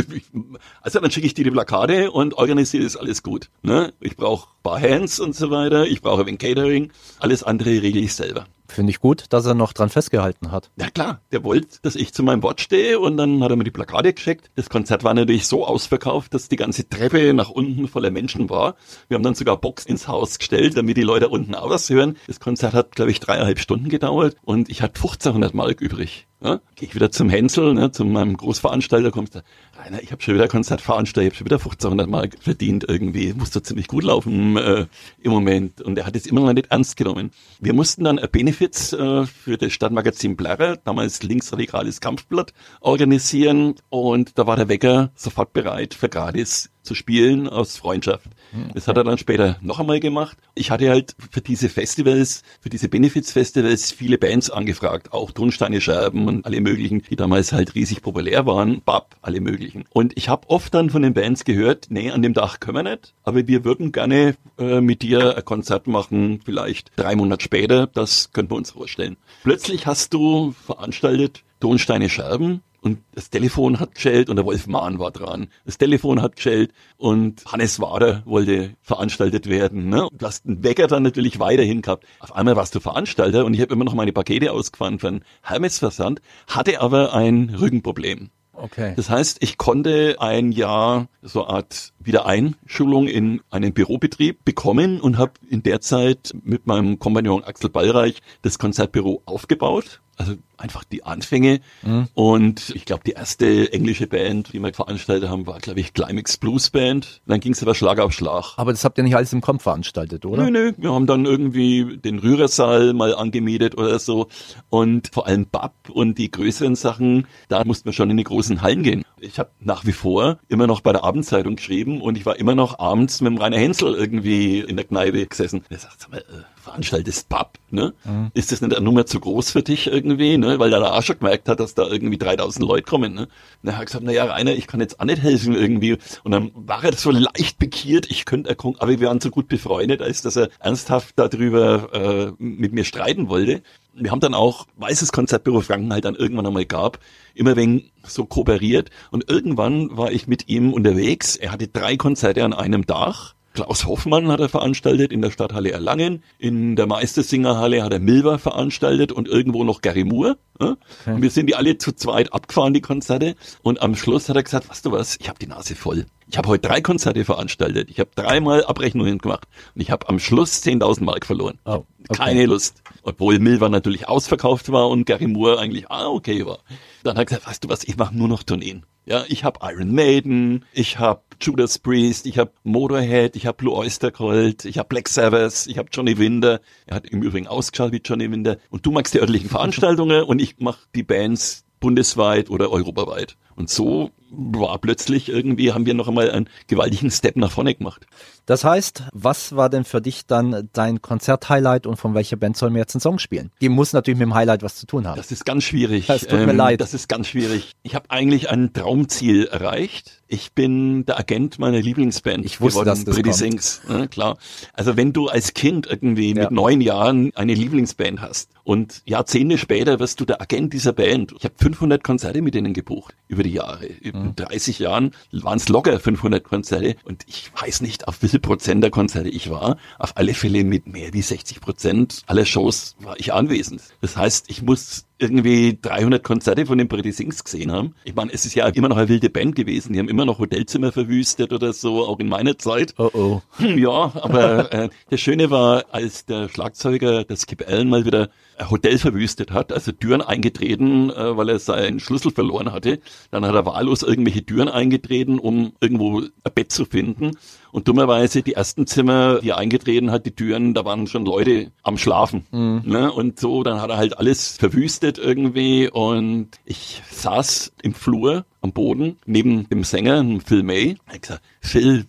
Also dann schicke ich dir die Plakate und organisiere das alles gut. Ne? Ich brauche Barhands und so weiter, ich brauche ein Catering, alles andere regle ich selber. Finde ich gut, dass er noch dran festgehalten hat. Ja klar, der wollte, dass ich zu meinem Wort stehe und dann hat er mir die Plakate geschickt. Das Konzert war natürlich so ausverkauft, dass die ganze Treppe nach unten voller Menschen war. Wir haben dann sogar Box ins Haus gestellt, damit die Leute unten auch was hören. Das Konzert hat, glaube ich, dreieinhalb Stunden gedauert und ich hatte 1500 Mark übrig. Ja, Gehe ich wieder zum Hänsel, ne, zu meinem Großveranstalter, kommst du, Rainer, ich habe schon wieder Konzert veranstaltet, ich habe schon wieder 1500 Mark verdient irgendwie, muss doch ziemlich gut laufen äh, im Moment. Und er hat es immer noch nicht ernst genommen. Wir mussten dann ein Benefits äh, für das Stadtmagazin Blarre, damals linksradikales Kampfblatt, organisieren und da war der Wecker sofort bereit für gratis zu spielen aus Freundschaft. Das hat er dann später noch einmal gemacht. Ich hatte halt für diese Festivals, für diese Benefits-Festivals viele Bands angefragt, auch Tonsteine Scherben und alle möglichen, die damals halt riesig populär waren, Bab, alle möglichen. Und ich habe oft dann von den Bands gehört, nee, an dem Dach können wir nicht, aber wir würden gerne äh, mit dir ein Konzert machen, vielleicht drei Monate später, das könnten wir uns vorstellen. Plötzlich hast du veranstaltet Tonsteine Scherben, und das Telefon hat geschellt und der Wolf Mahn war dran. Das Telefon hat geschellt und Hannes Wader wollte veranstaltet werden. Ne? Du hast den Wecker dann natürlich weiterhin gehabt. Auf einmal warst du Veranstalter und ich habe immer noch meine Pakete ausgefahren für einen Hermes-Versand, hatte aber ein Rückenproblem. Okay. Das heißt, ich konnte ein Jahr so eine Art Wiedereinschulung in einen Bürobetrieb bekommen und habe in der Zeit mit meinem Kompagnon Axel Ballreich das Konzertbüro aufgebaut. Also einfach die Anfänge. Mhm. Und ich glaube, die erste englische Band, die wir veranstaltet haben, war, glaube ich, Climax Blues Band. Dann ging es aber Schlag auf Schlag. Aber das habt ihr nicht alles im Komp veranstaltet, oder? Nö, nö, wir haben dann irgendwie den Rührersaal mal angemietet oder so. Und vor allem Bab und die größeren Sachen, da mussten wir schon in die großen Hallen gehen. Ich habe nach wie vor immer noch bei der Abendzeitung geschrieben und ich war immer noch abends mit dem Rainer Hensel irgendwie in der Kneipe gesessen. Er sagt, sag mal, äh, veranstaltest Bab, ne? Ist das nicht eine Nummer zu groß für dich irgendwie, ne? Weil der da auch schon gemerkt hat, dass da irgendwie 3000 Leute kommen, ne? Er hat gesagt, na ja, Rainer, ich kann jetzt auch nicht helfen irgendwie. Und dann war er so leicht pikiert, ich könnte erkranken, aber wir waren so gut befreundet, als dass er ernsthaft darüber äh, mit mir streiten wollte. Wir haben dann auch, weil es das Konzertbüro Franken halt dann irgendwann einmal gab, immer wegen so kooperiert. Und irgendwann war ich mit ihm unterwegs. Er hatte drei Konzerte an einem Dach. Klaus Hoffmann hat er veranstaltet in der Stadthalle Erlangen. In der Meistersingerhalle hat er Milver veranstaltet und irgendwo noch Gary Moore. Ja? Und wir sind die alle zu zweit abgefahren, die Konzerte. Und am Schluss hat er gesagt, weißt du was, ich habe die Nase voll. Ich habe heute drei Konzerte veranstaltet. Ich habe dreimal Abrechnungen gemacht. Und ich habe am Schluss 10.000 Mark verloren. Oh, okay. Keine Lust. Obwohl Milver natürlich ausverkauft war und Gary Moore eigentlich ah, okay war. Dann hat er gesagt, weißt du was, ich mache nur noch Tourneen. Ja, ich habe Iron Maiden, ich habe Judas Priest, ich habe Motorhead, ich habe Blue Oyster Cult, ich habe Black Sabbath, ich habe Johnny Winter. Er hat im Übrigen ausgeschaut wie Johnny Winter. Und du magst die örtlichen Veranstaltungen und ich mache die Bands bundesweit oder europaweit. Und so war plötzlich irgendwie, haben wir noch einmal einen gewaltigen Step nach vorne gemacht. Das heißt, was war denn für dich dann dein Konzert-Highlight und von welcher Band sollen wir jetzt einen Song spielen? Die muss natürlich mit dem Highlight was zu tun haben. Das ist ganz schwierig. Es tut mir leid. Das ist ganz schwierig. Ich habe eigentlich ein Traumziel erreicht. Ich bin der Agent meiner Lieblingsband. Ich wusste, geworden, dass das Pretty kommt. Sings. Ja, klar. Also wenn du als Kind irgendwie Ja. mit neun Jahren eine Lieblingsband hast und Jahrzehnte später wirst du der Agent dieser Band. Ich habe 500 Konzerte mit denen gebucht über die Jahre. Mhm. In 30 Jahren waren es locker 500 Konzerte und ich weiß nicht, auf viel Prozent der Konzerte ich war. Auf alle Fälle mit mehr wie 60 Prozent aller Shows war ich anwesend. Das heißt, ich muss irgendwie 300 Konzerte von den Pretty Sings gesehen haben. Ich meine, es ist ja immer noch eine wilde Band gewesen. Die haben immer noch Hotelzimmer verwüstet oder so, auch in meiner Zeit. Oh oh. Hm, Ja, aber äh, das Schöne war, als der Schlagzeuger, der Skip Allen, mal wieder ein Hotel verwüstet hat, also Türen eingetreten, äh, weil er seinen Schlüssel verloren hatte. Dann hat er wahllos irgendwelche Türen eingetreten, um irgendwo ein Bett zu finden. Und dummerweise die ersten Zimmer, die er eingetreten hat, die Türen, da waren schon Leute am Schlafen. Ne? Und so, dann hat er halt alles verwüstet irgendwie. Und ich saß im Flur am Boden neben dem Sänger, Phil May. Ich hab gesagt, Phil,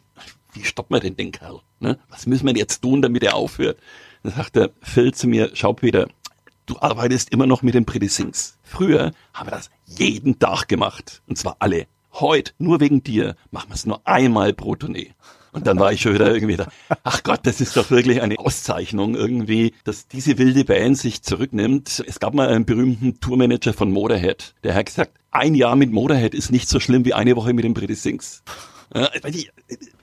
wie stoppen wir denn den Kerl? Ne? Was müssen wir jetzt tun, damit er aufhört? Dann sagt der Phil zu mir, schau Peter, du arbeitest immer noch mit den Pretty Sings. Früher haben wir das jeden Tag gemacht. Und zwar alle. Heute, nur wegen dir, machen wir es nur einmal pro Tournee. Und dann war ich schon wieder irgendwie da, ach Gott, das ist doch wirklich eine Auszeichnung irgendwie, dass diese wilde Band sich zurücknimmt. Es gab mal einen berühmten Tourmanager von Motorhead, der hat gesagt, ein Jahr mit Motorhead ist nicht so schlimm wie eine Woche mit den British Sings.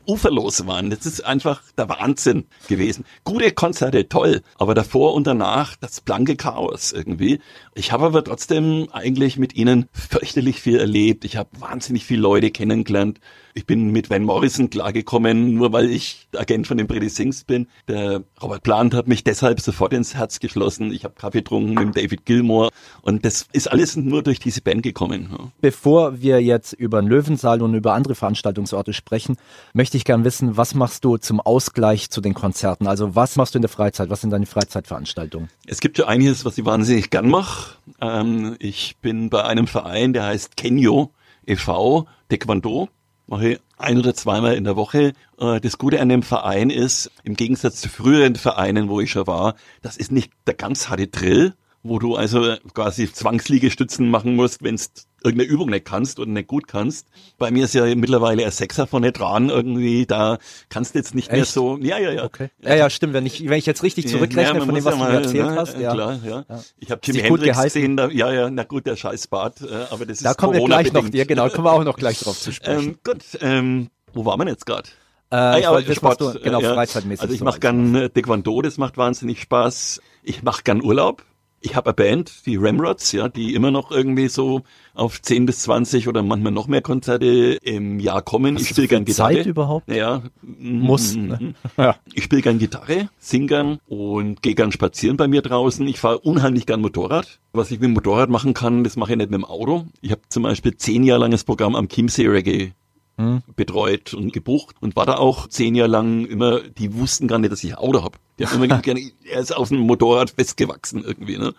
Uferlos waren. Das ist einfach der Wahnsinn gewesen. Gute Konzerte, toll, aber davor und danach das blanke Chaos irgendwie. Ich habe aber trotzdem eigentlich mit ihnen fürchterlich viel erlebt. Ich habe wahnsinnig viele Leute kennengelernt. Ich bin mit Van Morrison klargekommen, nur weil ich Agent von den Pretty Sings bin. Der Robert Plant hat mich deshalb sofort ins Herz geschlossen. Ich habe Kaffee getrunken mit David Gilmore und das ist alles nur durch diese Band gekommen. Bevor wir jetzt über den Löwensaal und über andere Veranstaltungsorte sprechen, möchte ich gern wissen, was machst du zum Ausgleich zu den Konzerten? Also was machst du in der Freizeit? Was sind deine Freizeitveranstaltungen? Es gibt ja einiges, was ich wahnsinnig gern mache. Ähm, ich bin bei einem Verein, der heißt Kenyo e.V. Taekwondo mache ich ein oder zweimal in der Woche. Äh, das Gute an dem Verein ist, im Gegensatz zu früheren Vereinen, wo ich schon war, das ist nicht der ganz harte Drill, wo du also quasi Zwangsliegestützen machen musst, wenn es irgendeine Übung nicht kannst oder nicht gut kannst. Bei mir ist ja mittlerweile ein Sechser von nicht dran irgendwie, da kannst du jetzt nicht Echt? mehr so, ja, ja, ja. Okay. Ja, ja, stimmt, wenn ich, wenn ich jetzt richtig zurückrechne ja, von dem, was ja mal, du mir erzählt na, hast. Ja, klar, ja. ja. Ich habe Jimi Hendrix gesehen, da, ja, ja, na gut, der scheiß Bart, äh, aber das ist Da kommen wir gleich noch, ja genau, kommen wir auch noch gleich drauf zu sprechen. Ähm, gut, ähm, wo waren wir jetzt gerade? Äh, ah, ja, aber Sport, du, genau, ja. freizeitmäßig. Also ich mache gern äh, Taekwondo, das macht wahnsinnig Spaß. Ich mache gern Urlaub ich habe eine Band, die Ramrods, ja, die immer noch irgendwie so auf 10 bis 20 oder manchmal noch mehr Konzerte im Jahr kommen. Hast ich spiele gern Gitarre. Zeit überhaupt? Ja. Muss. Ne? Mhm. ja. Ich spiele gern Gitarre, sing gern und gehe gern spazieren bei mir draußen. Ich fahre unheimlich gern Motorrad. Was ich mit dem Motorrad machen kann, das mache ich nicht mit dem Auto. Ich habe zum Beispiel zehn Jahre langes Programm am Chiemsee Reggae hm. betreut und gebucht und war da auch zehn Jahre lang immer, die wussten gar nicht, dass ich ein Auto habe. Haben immer gerne, er ist auf dem Motorrad festgewachsen irgendwie. Ne?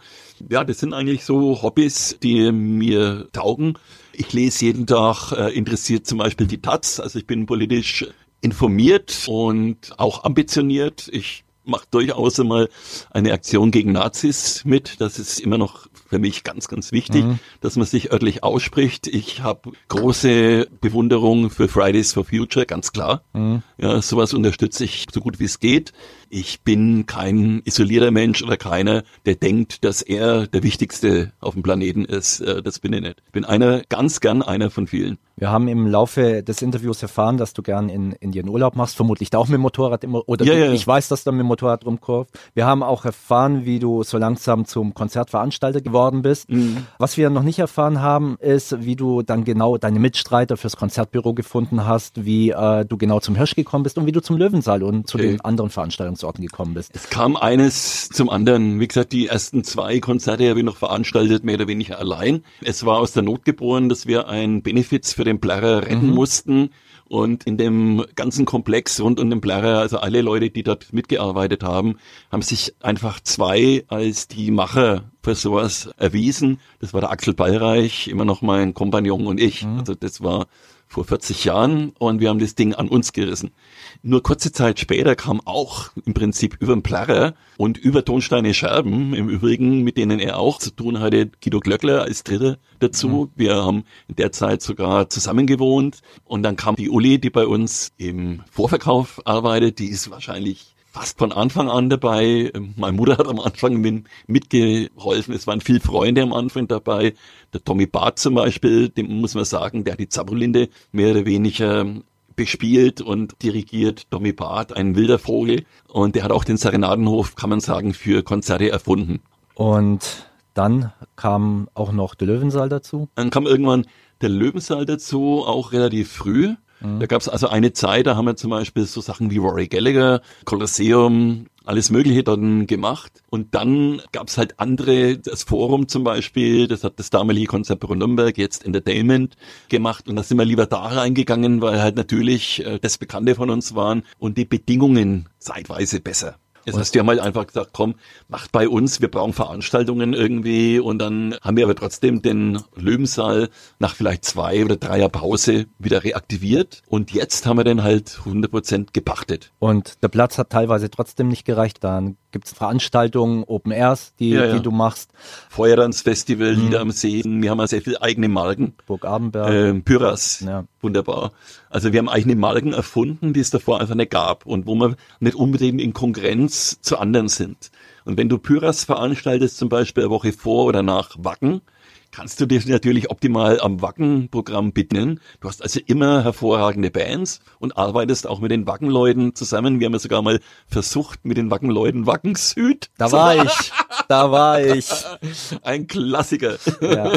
Ja, das sind eigentlich so Hobbys, die mir taugen. Ich lese jeden Tag äh, interessiert zum Beispiel die Taz, also ich bin politisch informiert und auch ambitioniert. Ich mache durchaus einmal eine Aktion gegen Nazis mit. Das ist immer noch für mich ganz, ganz wichtig, mhm. dass man sich örtlich ausspricht. Ich habe große Bewunderung für Fridays for Future, ganz klar. Mhm. Ja, sowas unterstütze ich so gut wie es geht. Ich bin kein isolierter Mensch oder keiner, der denkt, dass er der Wichtigste auf dem Planeten ist. Äh, das bin ich nicht. Ich bin einer, ganz gern einer von vielen. Wir haben im Laufe des Interviews erfahren, dass du gern in Indien Urlaub machst, vermutlich da auch mit dem Motorrad immer, oder ja, du, ja. ich weiß, dass du mit dem Motorrad rumkurvt. Wir haben auch erfahren, wie du so langsam zum Konzertveranstalter geworden bist. Mhm. Was wir noch nicht erfahren haben, ist, wie du dann genau deine Mitstreiter fürs Konzertbüro gefunden hast, wie äh, du genau zum Hirsch gekommen bist und wie du zum Löwensaal und zu okay. den anderen Veranstaltungen Einsatzorten gekommen bist? Es kam eines zum anderen. Wie gesagt, die ersten zwei Konzerte habe ich noch veranstaltet, mehr oder weniger allein. Es war aus der Not geboren, dass wir ein Benefiz für den Plärrer retten mhm. mussten. Und in dem ganzen Komplex rund um den Plärrer, also alle Leute, die dort mitgearbeitet haben, haben sich einfach zwei als die Macher für sowas erwiesen. Das war der Axel Ballreich, immer noch mein Kompagnon und ich. Mhm. Also das war vor 40 Jahren und wir haben das Ding an uns gerissen. Nur kurze Zeit später kam auch im Prinzip über den Plarre und über Tonsteine Scherben, im Übrigen, mit denen er auch zu tun hatte, Guido Glöckler als Dritter dazu. Mhm. Wir haben in der Zeit sogar zusammen gewohnt und dann kam die Uli, die bei uns im Vorverkauf arbeitet, die ist wahrscheinlich fast von Anfang an dabei. Meine Mutter hat am Anfang mit, mitgeholfen. Es waren viele Freunde am Anfang dabei. Der Tommy Barth zum Beispiel, dem muss man sagen, der hat die Zabrolinde mehr oder weniger bespielt und dirigiert. Tommy Barth, ein wilder Vogel. Und der hat auch den Serenadenhof, kann man sagen, für Konzerte erfunden. Und dann kam auch noch der Löwensaal dazu? Dann kam irgendwann der Löwensaal dazu, auch relativ früh. Da gab es also eine Zeit, da haben wir zum Beispiel so Sachen wie Rory Gallagher, Colosseum, alles Mögliche dann gemacht. Und dann gab es halt andere, das Forum zum Beispiel, das hat das damalige Konzert Nürnberg, jetzt Entertainment gemacht. Und da sind wir lieber da reingegangen, weil halt natürlich äh, das Bekannte von uns waren und die Bedingungen zeitweise besser. Das heißt, die haben halt einfach gesagt, komm, macht bei uns, wir brauchen Veranstaltungen irgendwie und dann haben wir aber trotzdem den Löwensaal nach vielleicht zwei oder drei Jahren Pause wieder reaktiviert und jetzt haben wir den halt 100 Prozent gepachtet. Und der Platz hat teilweise trotzdem nicht gereicht, dann Gibt es Veranstaltungen, Open Airs, die, Ja, ja. die du machst? Feuertanzfestival, Mhm. Lieder am See. Wir haben ja sehr viele eigene Marken. Burg Abenberg. Ähm, Pyras, Ja. wunderbar. Also wir haben eigene Marken erfunden, die es davor einfach nicht gab und wo wir nicht unbedingt in Konkurrenz zu anderen sind. Und wenn du Pyras veranstaltest, zum Beispiel eine Woche vor oder nach Wacken, kannst du dich natürlich optimal am Wacken-Programm bedienen. Du hast also immer hervorragende Bands und arbeitest auch mit den Wackenleuten zusammen. Wir haben ja sogar mal versucht, mit den Wackenleuten Wacken Süd. da war ich, da war ich. Ein Klassiker. Ja.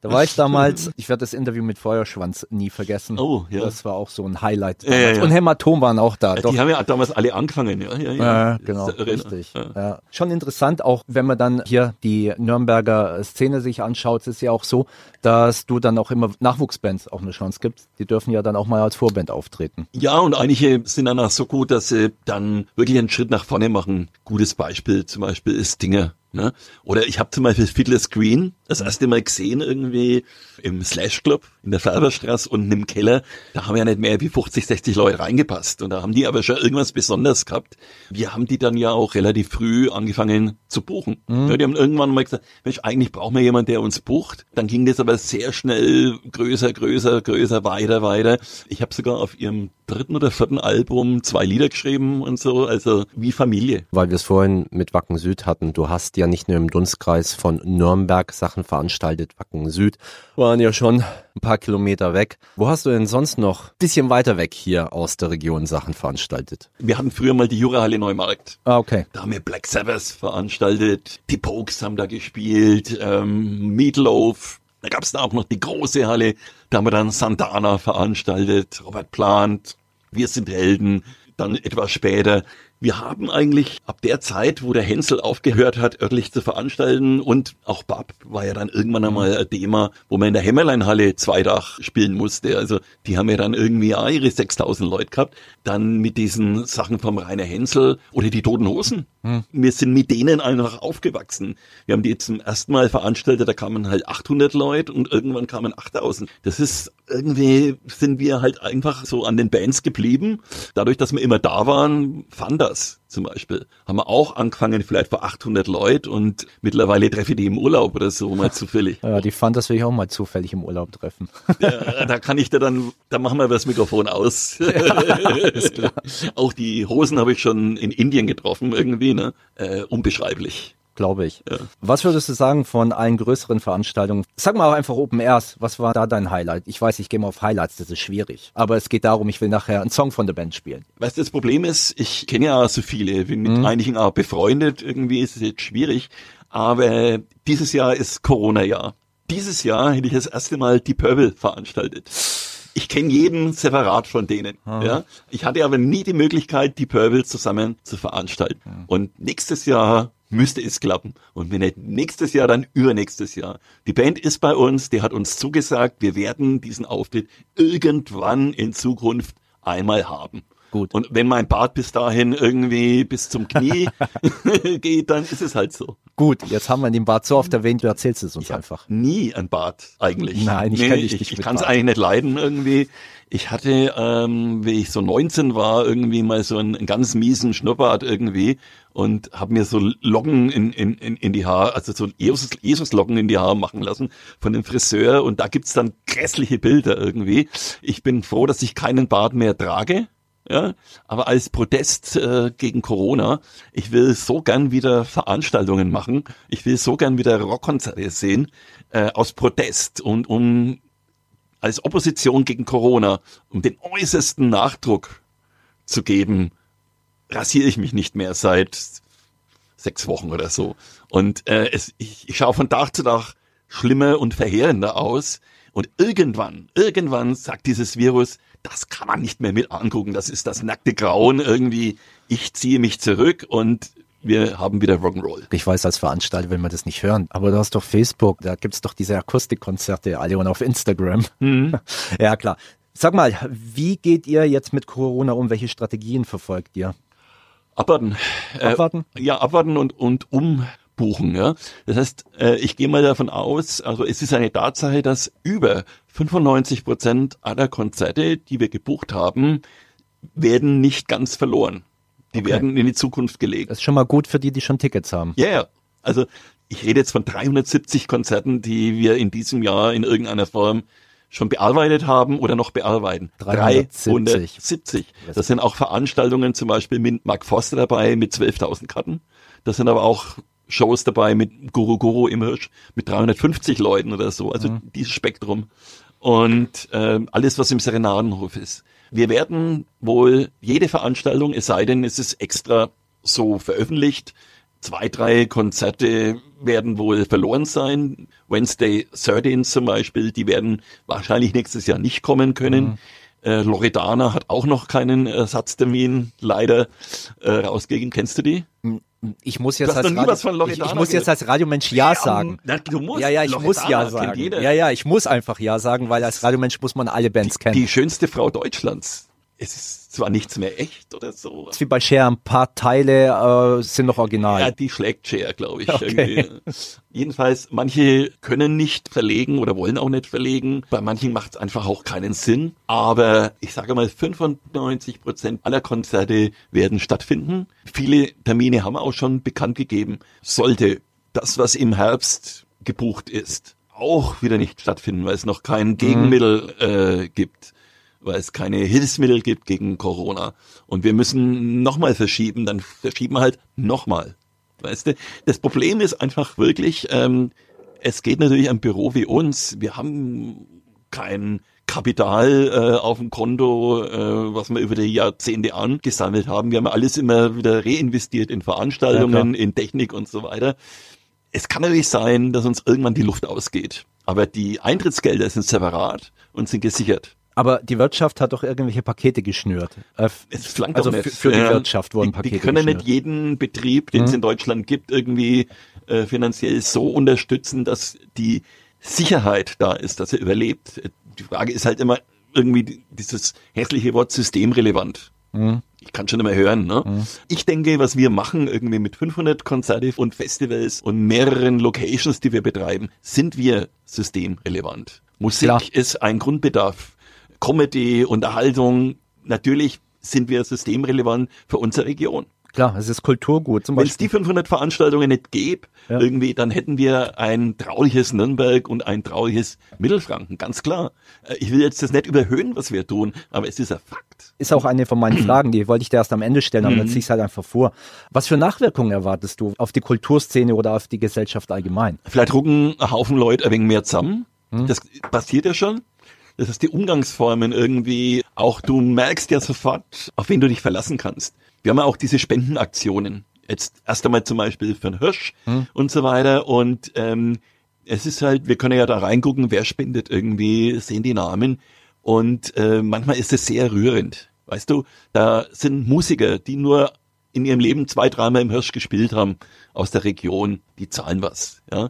Da war ich damals, ich werde das Interview mit Feuerschwanz nie vergessen. Oh, ja. Das war auch so ein Highlight. Ja, ja, ja. Und Hämatom waren auch da. Doch. Die haben ja damals alle angefangen, ja. Ja, ja. Ja, genau, richtig. Ja. Schon interessant, auch wenn man dann hier die Nürnberger Szene sich anschaut, ist ja auch so, dass du dann auch immer Nachwuchsbands auch eine Chance gibst. Die dürfen ja dann auch mal als Vorband auftreten. Ja, und einige sind dann auch so gut, dass sie dann wirklich einen Schritt nach vorne machen. Gutes Beispiel zum Beispiel ist Dinger. Ne? Oder ich habe zum Beispiel Fiddler Screen das erste Mal gesehen irgendwie im Slash Club in der Färberstraße unten im Keller. Da haben ja nicht mehr wie 50, 60 Leute reingepasst. Und da haben die aber schon irgendwas Besonderes gehabt. Wir haben die dann ja auch relativ früh angefangen zu buchen. Ja, die haben irgendwann mal gesagt, Mensch, eigentlich brauchen wir jemanden, der uns bucht. Dann ging das aber sehr schnell größer, größer, größer, weiter, weiter. Ich habe sogar auf ihrem dritten oder vierten Album zwei Lieder geschrieben und so, also wie Familie. Weil wir es vorhin mit Wacken Süd hatten. Du hast ja nicht nur im Dunstkreis von Nürnberg Sachen veranstaltet. Wacken Süd waren ja schon ein paar Kilometer weg. Wo hast du denn sonst noch bisschen weiter weg hier aus der Region Sachen veranstaltet? Wir hatten früher mal die Jurahalle Neumarkt. Ah, okay. Da haben wir Black Sabbath veranstaltet, die Pokes haben da gespielt, ähm, Meatloaf. Da gab's da auch noch die große Halle. Da haben wir dann Santana veranstaltet, Robert Plant, Wir sind Helden. Dann etwas später. Wir haben eigentlich ab der Zeit, wo der Hänsel aufgehört hat, örtlich zu veranstalten und auch Bab war ja dann irgendwann einmal ein Thema, wo man in der Hämmerleinhalle Zweidach spielen musste. Also die haben ja dann irgendwie auch ihre 6000 Leute gehabt. Dann mit diesen Sachen vom Rainer Hänsel oder die Toten Hosen. Wir sind mit denen einfach aufgewachsen. Wir haben die zum ersten Mal veranstaltet, da kamen halt 800 Leute und irgendwann kamen 8000. Das ist irgendwie sind wir halt einfach so an den Bands geblieben. Dadurch, dass wir immer da waren, fand das zum Beispiel. Haben wir auch angefangen, vielleicht vor 800 Leute und mittlerweile treffe ich die im Urlaub oder so mal zufällig. Ja, die fand das will ich auch mal zufällig im Urlaub treffen. Ja, da kann ich dir dann, da machen wir das Mikrofon aus. Auch die Hosen habe ich schon in Indien getroffen irgendwie, ne? Äh, unbeschreiblich. Glaube ich. Was würdest du sagen von allen größeren Veranstaltungen? Sag mal auch einfach Open Airs. Was war da dein Highlight? Ich weiß, ich gehe mal auf Highlights, das ist schwierig. Aber es geht darum, ich will nachher einen Song von der Band spielen. Weißt du, das Problem ist, ich kenne ja so viele, bin mit einigen auch befreundet, irgendwie ist es jetzt schwierig, aber dieses Jahr ist Corona-Jahr. Dieses Jahr hätte ich das erste Mal die Purple veranstaltet. Ich kenne jeden separat von denen. Ja? Ich hatte aber nie die Möglichkeit, die Purple zusammen zu veranstalten. Und nächstes Jahr müsste es klappen. Und wenn nicht nächstes Jahr, dann übernächstes Jahr. Die Band ist bei uns, die hat uns zugesagt, wir werden diesen Auftritt irgendwann in Zukunft einmal haben. Gut. Und wenn mein Bart bis dahin irgendwie bis zum Knie geht, dann ist es halt so. Gut, jetzt haben wir den Bart so oft erwähnt, du erzählst es uns einfach. Nie ein Bart eigentlich. Nein, ich kenn dich nicht Ich, ich kann es eigentlich nicht leiden irgendwie. Ich hatte, ähm, wie ich so 19 war, irgendwie mal so einen, einen ganz miesen Schnurrbart irgendwie und habe mir so Locken in, in, in, in die Haare, also so Jesus, Jesus-Locken in die Haare machen lassen von dem Friseur und da gibt's dann grässliche Bilder irgendwie. Ich bin froh, dass ich keinen Bart mehr trage. Ja, aber als Protest äh, gegen Corona, ich will so gern wieder Veranstaltungen machen, ich will so gern wieder Rockkonzerte sehen, äh, aus Protest und um als Opposition gegen Corona, um den äußersten Nachdruck zu geben, rasiere ich mich nicht mehr seit sechs Wochen oder so. Und äh, es, ich, ich schaue von Tag zu Tag schlimmer und verheerender aus. Und irgendwann, irgendwann sagt dieses Virus, das kann man nicht mehr mit angucken. Das ist das nackte Grauen irgendwie. Ich ziehe mich zurück und wir haben wieder Rock'n'Roll. Ich weiß, als Veranstalter will man das nicht hören. Aber du hast doch Facebook, da gibt's doch diese Akustikkonzerte alle und auf Instagram. Ja, klar. Sag mal, wie geht ihr jetzt mit Corona um? Welche Strategien verfolgt ihr? Abwarten. Äh, Abwarten? ja, abwarten und, und umbuchen. Ja? Das heißt, äh, ich gehe mal davon aus, also es ist eine Tatsache, dass über 95 Prozent aller Konzerte, die wir gebucht haben, werden nicht ganz verloren. Die okay. werden in die Zukunft gelegt. Das ist schon mal gut für die, die schon Tickets haben. Ja, yeah. also ich rede jetzt von 370 Konzerten, die wir in diesem Jahr in irgendeiner Form schon bearbeitet haben oder noch bearbeiten. 370. 370. Das sind auch Veranstaltungen zum Beispiel mit Mark Foster dabei mit 12.000 Karten. Das sind aber auch Shows dabei mit Guru Guru im Hirsch mit 350 Leuten oder so. Also mhm. dieses Spektrum. Und äh, alles, was im Serenadenhof ist. Wir werden wohl jede Veranstaltung, es sei denn, es ist extra so veröffentlicht, zwei, drei Konzerte werden wohl verloren sein. Wednesday 13 zum Beispiel, die werden wahrscheinlich nächstes Jahr nicht kommen können. Mhm. Äh, Loredana hat auch noch keinen Ersatztermin leider äh, rausgegeben. Kennst du die? Ich muss jetzt, als Radio, ich, ich, muss jetzt als Radiomensch Ja sagen. Ja, du musst. Ja, ja, ich Loredana muss Ja sagen. Ja, ja, ich muss einfach Ja sagen, weil als Radiomensch muss man alle Bands die, kennen. Die schönste Frau Deutschlands es ist zwar nichts mehr echt oder so. Wie bei Cher, ein paar Teile äh, sind noch original. Ja, die schlägt Cher, glaube ich. Okay. Jedenfalls, manche können nicht verlegen oder wollen auch nicht verlegen. Bei manchen macht es einfach auch keinen Sinn. Aber ich sage mal, 95 Prozent aller Konzerte werden stattfinden. Viele Termine haben auch schon bekannt gegeben. Sollte das, was im Herbst gebucht ist, auch wieder nicht stattfinden, weil es noch kein Gegenmittel mhm. äh, gibt weil es keine Hilfsmittel gibt gegen Corona. Und wir müssen nochmal verschieben, dann verschieben wir halt nochmal. Weißt du, das Problem ist einfach wirklich, ähm, es geht natürlich ein Büro wie uns. Wir haben kein Kapital äh, auf dem Konto, äh, was wir über die Jahrzehnte angesammelt haben. Wir haben alles immer wieder reinvestiert in Veranstaltungen, ja, in Technik und so weiter. Es kann natürlich sein, dass uns irgendwann die Luft ausgeht. Aber die Eintrittsgelder sind separat und sind gesichert. Aber die Wirtschaft hat doch irgendwelche Pakete geschnürt. Äh, es flankt also für, für, die Wirtschaft wurden Pakete Die können geschnürt. nicht jeden Betrieb, den es in Deutschland gibt, irgendwie äh, finanziell so unterstützen, dass die Sicherheit da ist, dass er überlebt. Die Frage ist halt immer irgendwie dieses hässliche Wort systemrelevant. Mhm. Ich kann schon immer hören. Ne? Mhm. Ich denke, was wir machen, irgendwie mit 500 Konzerte und Festivals und mehreren Locations, die wir betreiben, sind wir systemrelevant. Musik Klar. ist ein Grundbedarf Comedy, Unterhaltung, natürlich sind wir systemrelevant für unsere Region. Klar, es ist Kulturgut. Wenn es die 500 Veranstaltungen nicht gäbe, ja. irgendwie, dann hätten wir ein trauliches Nürnberg und ein trauliches Mittelfranken, ganz klar. Äh, ich will jetzt das nicht überhöhen, was wir tun, aber es ist ein Fakt. Ist auch eine von meinen Fragen, die wollte ich dir erst am Ende stellen, aber mhm. dann ziehe ich es halt einfach vor. Was für Nachwirkungen erwartest du auf die Kulturszene oder auf die Gesellschaft allgemein? Vielleicht rucken ein Haufen Leute ein wenig mehr zusammen. Mhm. Das passiert ja schon. Das ist die Umgangsformen irgendwie. Auch du merkst ja sofort, auf wen du dich verlassen kannst. Wir haben ja auch diese Spendenaktionen. Jetzt erst einmal zum Beispiel für den Hirsch hm. und so weiter. Und ähm, es ist halt, wir können ja da reingucken, wer spendet irgendwie, sehen die Namen. Und äh, manchmal ist es sehr rührend. Weißt du, da sind Musiker, die nur in ihrem Leben zwei, dreimal im Hirsch gespielt haben aus der Region, die zahlen was. Ja.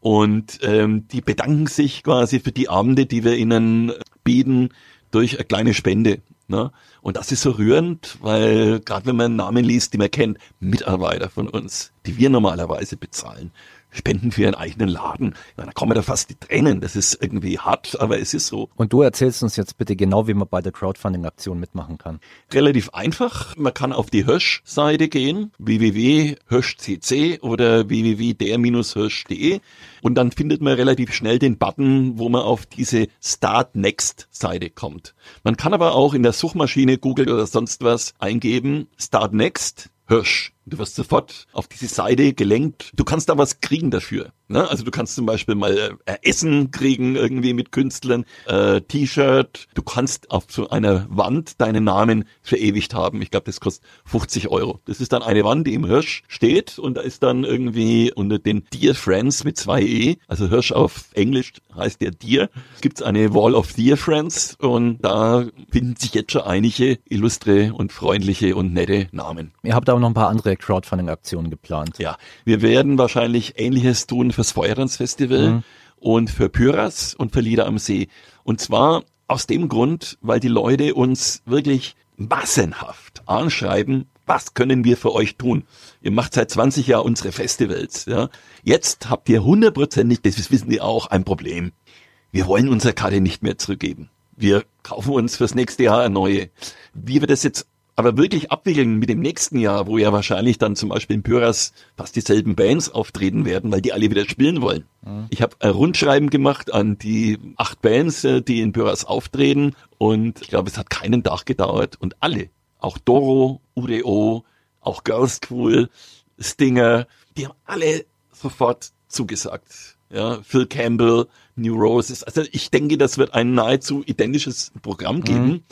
Und ähm, die bedanken sich quasi für die Abende, die wir ihnen bieten, durch eine kleine Spende. Ne? Und das ist so rührend, weil gerade wenn man Namen liest, die man kennt, Mitarbeiter von uns, die wir normalerweise bezahlen, spenden für ihren eigenen Laden. Ja, da kommen da fast die Tränen. Das ist irgendwie hart, aber es ist so. Und du erzählst uns jetzt bitte genau, wie man bei der Crowdfunding-Aktion mitmachen kann. Relativ einfach. Man kann auf die Hirsch-Seite gehen, www.hirschcc oder www.der-hirsch.de und dann findet man relativ schnell den Button, wo man auf diese Start Next Seite kommt. Man kann aber auch in der Suchmaschine Google oder sonst was eingeben, Start Next, Hirsch Du wirst sofort auf diese Seite gelenkt. Du kannst da was kriegen dafür. Ne? Also du kannst zum Beispiel mal äh, Essen kriegen irgendwie mit Künstlern, äh, T-Shirt. Du kannst auf so einer Wand deinen Namen verewigt haben. Ich glaube, das kostet 50 Euro. Das ist dann eine Wand, die im Hirsch steht und da ist dann irgendwie unter den Dear Friends mit zwei E, also Hirsch auf Englisch heißt der Dear, gibt's eine Wall of Dear Friends und da finden sich jetzt schon einige illustre und freundliche und nette Namen. Ihr habt aber noch ein paar andere Crowdfunding-Aktion geplant. Ja, wir werden wahrscheinlich Ähnliches tun fürs Feuertanzfestival mhm. und für Pyras und für Lieder am See. Und zwar aus dem Grund, weil die Leute uns wirklich massenhaft anschreiben, was können wir für euch tun? Ihr macht seit 20 Jahren unsere Festivals. Ja? Jetzt habt ihr hundertprozentig, das wissen die auch, ein Problem. Wir wollen unsere Karte nicht mehr zurückgeben. Wir kaufen uns fürs nächste Jahr eine neue. Wie wir das jetzt Aber wirklich abwickeln mit dem nächsten Jahr, wo ja wahrscheinlich dann zum Beispiel in Pyras fast dieselben Bands auftreten werden, weil die alle wieder spielen wollen. Mhm. Ich habe ein Rundschreiben gemacht an die acht Bands, äh, die in Pyras auftreten und ich glaube, es hat keinen Tag gedauert und alle, auch Doro, UDO, auch Girls School, Stinger, die haben alle sofort zugesagt. Ja, Phil Campbell, New Roses. Also ich denke, das wird ein nahezu identisches Programm geben. Mhm.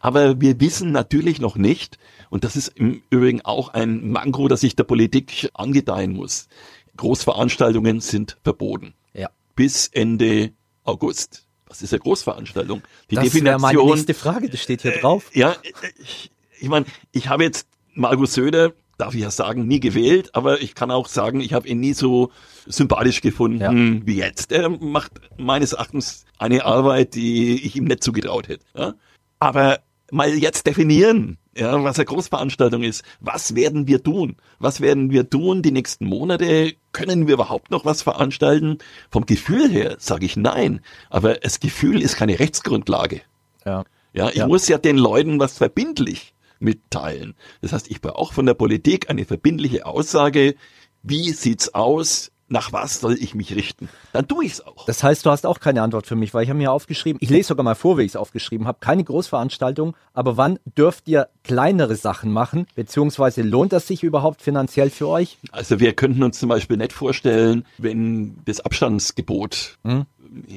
Aber wir wissen natürlich noch nicht, und das ist im Übrigen auch ein Manko, das sich der Politik angedeihen muss. Großveranstaltungen sind verboten. Ja. Bis Ende August. Was ist eine Großveranstaltung? Die das Definition. meine nächste Frage, das steht hier drauf. Äh, ja, ich, ich meine, ich habe jetzt Markus Söder darf ich ja sagen, nie gewählt, aber ich kann auch sagen, ich habe ihn nie so sympathisch gefunden ja. wie jetzt. Er macht meines Erachtens eine Arbeit, die ich ihm nicht zugetraut hätte. Ja? Aber mal jetzt definieren, ja, was eine Großveranstaltung ist. Was werden wir tun? Was werden wir tun die nächsten Monate? Können wir überhaupt noch was veranstalten? Vom Gefühl her sage ich nein. Aber das Gefühl ist keine Rechtsgrundlage. Ja. Ja, ich ja. muss ja den Leuten was verbindlich mitteilen. Das heißt, ich brauche auch von der Politik eine verbindliche Aussage, wie sieht's aus, nach was soll ich mich richten? Dann tue ich es auch. Das heißt, du hast auch keine Antwort für mich, weil ich habe mir aufgeschrieben, ich lese sogar mal vor, wie ich es aufgeschrieben habe, keine Großveranstaltung, aber wann dürft ihr kleinere Sachen machen, beziehungsweise lohnt das sich überhaupt finanziell für euch? Also wir könnten uns zum Beispiel nicht vorstellen, wenn das Abstandsgebot hm?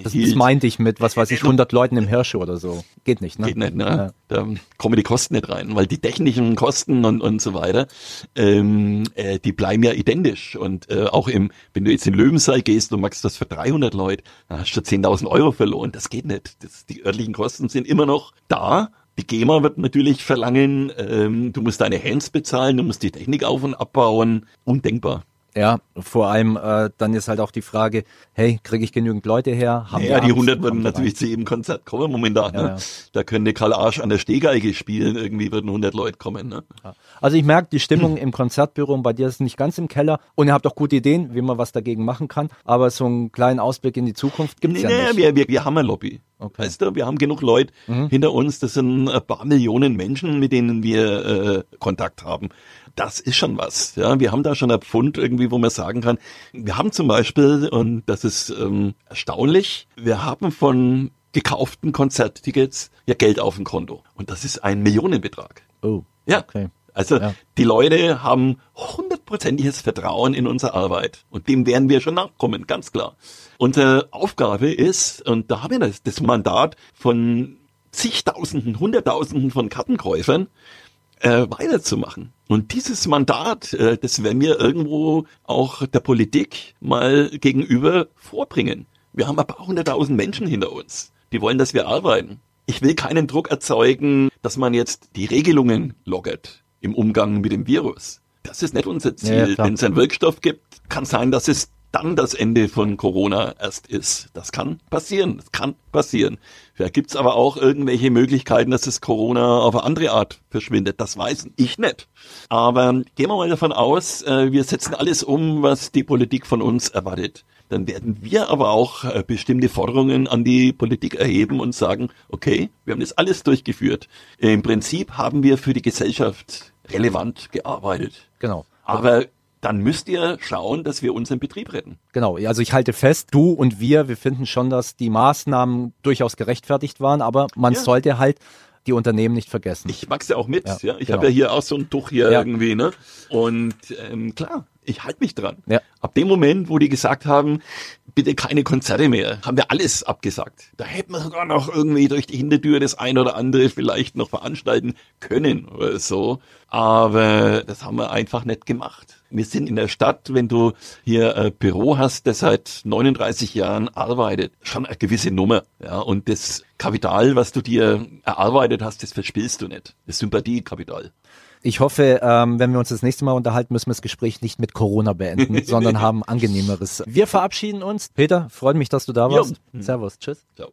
Das, das meinte ich mit, was weiß ich, 100 Leuten im Hirsche oder so. Geht nicht, ne? Geht nicht, ne? Ja. Da kommen die Kosten nicht rein, weil die technischen Kosten und, und so weiter, ähm, äh, die bleiben ja identisch. Und äh, auch im, wenn du jetzt in Löwenseil gehst und machst das für 300 Leute, dann hast du 10.000 Euro verloren. Das geht nicht. Das, die örtlichen Kosten sind immer noch da. Die GEMA wird natürlich verlangen, ähm, du musst deine Hands bezahlen, du musst die Technik auf- und abbauen. Undenkbar. Ja, vor allem äh, dann ist halt auch die Frage, hey, kriege ich genügend Leute her? Haben ja, die 100 würden natürlich zu jedem Konzert kommen momentan. Ja, ne? ja. Da könnte Karl Arsch an der Stehgeige spielen, irgendwie würden 100 Leute kommen. Ne? Also ich merke, die Stimmung im Konzertbüro und bei dir ist nicht ganz im Keller und ihr habt auch gute Ideen, wie man was dagegen machen kann, aber so einen kleinen Ausblick in die Zukunft gibt es nee, ja nicht. Wir, wir, wir haben eine Lobby. Okay. Weißt du, wir haben genug Leute mhm. hinter uns, das sind ein paar Millionen Menschen, mit denen wir äh, Kontakt haben das ist schon was. Ja, wir haben da schon ein Pfund irgendwie, wo man sagen kann, wir haben zum Beispiel, und das ist ähm, erstaunlich, wir haben von gekauften Konzerttickets ja Geld auf dem Konto. Und das ist ein Millionenbetrag. Oh. Ja. Okay. Also ja. die Leute haben hundertprozentiges Vertrauen in unsere Arbeit und dem werden wir schon nachkommen, ganz klar. Unsere Aufgabe ist, und da haben wir das, das Mandat von zigtausenden, hunderttausenden von Kartenkäufern, äh, weiterzumachen. Und dieses Mandat, äh, das werden wir irgendwo auch der Politik mal gegenüber vorbringen. Wir haben ein paar hunderttausend Menschen hinter uns, die wollen, dass wir arbeiten. Ich will keinen Druck erzeugen, dass man jetzt die Regelungen lockert im Umgang mit dem Virus. Das ist nicht unser Ziel. Ja, Wenn es einen Wirkstoff gibt, kann sein, dass es dann das Ende von Corona erst ist. Das kann passieren, das kann passieren. Vielleicht gibt's aber auch irgendwelche Möglichkeiten, dass das Corona auf eine andere Art verschwindet. Das weiß ich nicht. Aber gehen wir mal davon aus, äh, wir setzen alles um, was die Politik von uns erwartet. Dann werden wir aber auch äh, bestimmte Forderungen an die Politik erheben und sagen, okay, wir haben das alles durchgeführt. Im Prinzip haben wir für die Gesellschaft relevant gearbeitet. Genau. Aber dann müsst ihr schauen, dass wir unseren Betrieb retten. Genau, also ich halte fest, du und wir, wir finden schon, dass die Maßnahmen durchaus gerechtfertigt waren, aber man ja. sollte halt die Unternehmen nicht vergessen. Ich mag's ja auch mit, ja. ja. Ich genau. habe ja hier auch so ein Tuch hier ja. irgendwie, ne? Und ähm, klar, ich halte mich dran. Ja. Ab dem Moment, wo die gesagt haben, bitte keine Konzerte mehr, haben wir alles abgesagt. Da hätten wir sogar noch irgendwie durch die Hintertür das ein oder andere vielleicht noch veranstalten können oder so. Aber das haben wir einfach nicht gemacht. Wir sind in der Stadt, wenn du hier ein Büro hast, das seit 39 Jahren arbeitet, schon eine gewisse Nummer. Ja, und das Kapital, was du dir erarbeitet hast, das verspielst du nicht. Das Sympathiekapital. Ich hoffe, ähm, wenn wir uns das nächste Mal unterhalten, müssen wir das Gespräch nicht mit Corona beenden, sondern haben angenehmeres. Wir verabschieden uns. Peter, freut mich, dass du da warst. Jo. Servus. Tschüss. Ciao.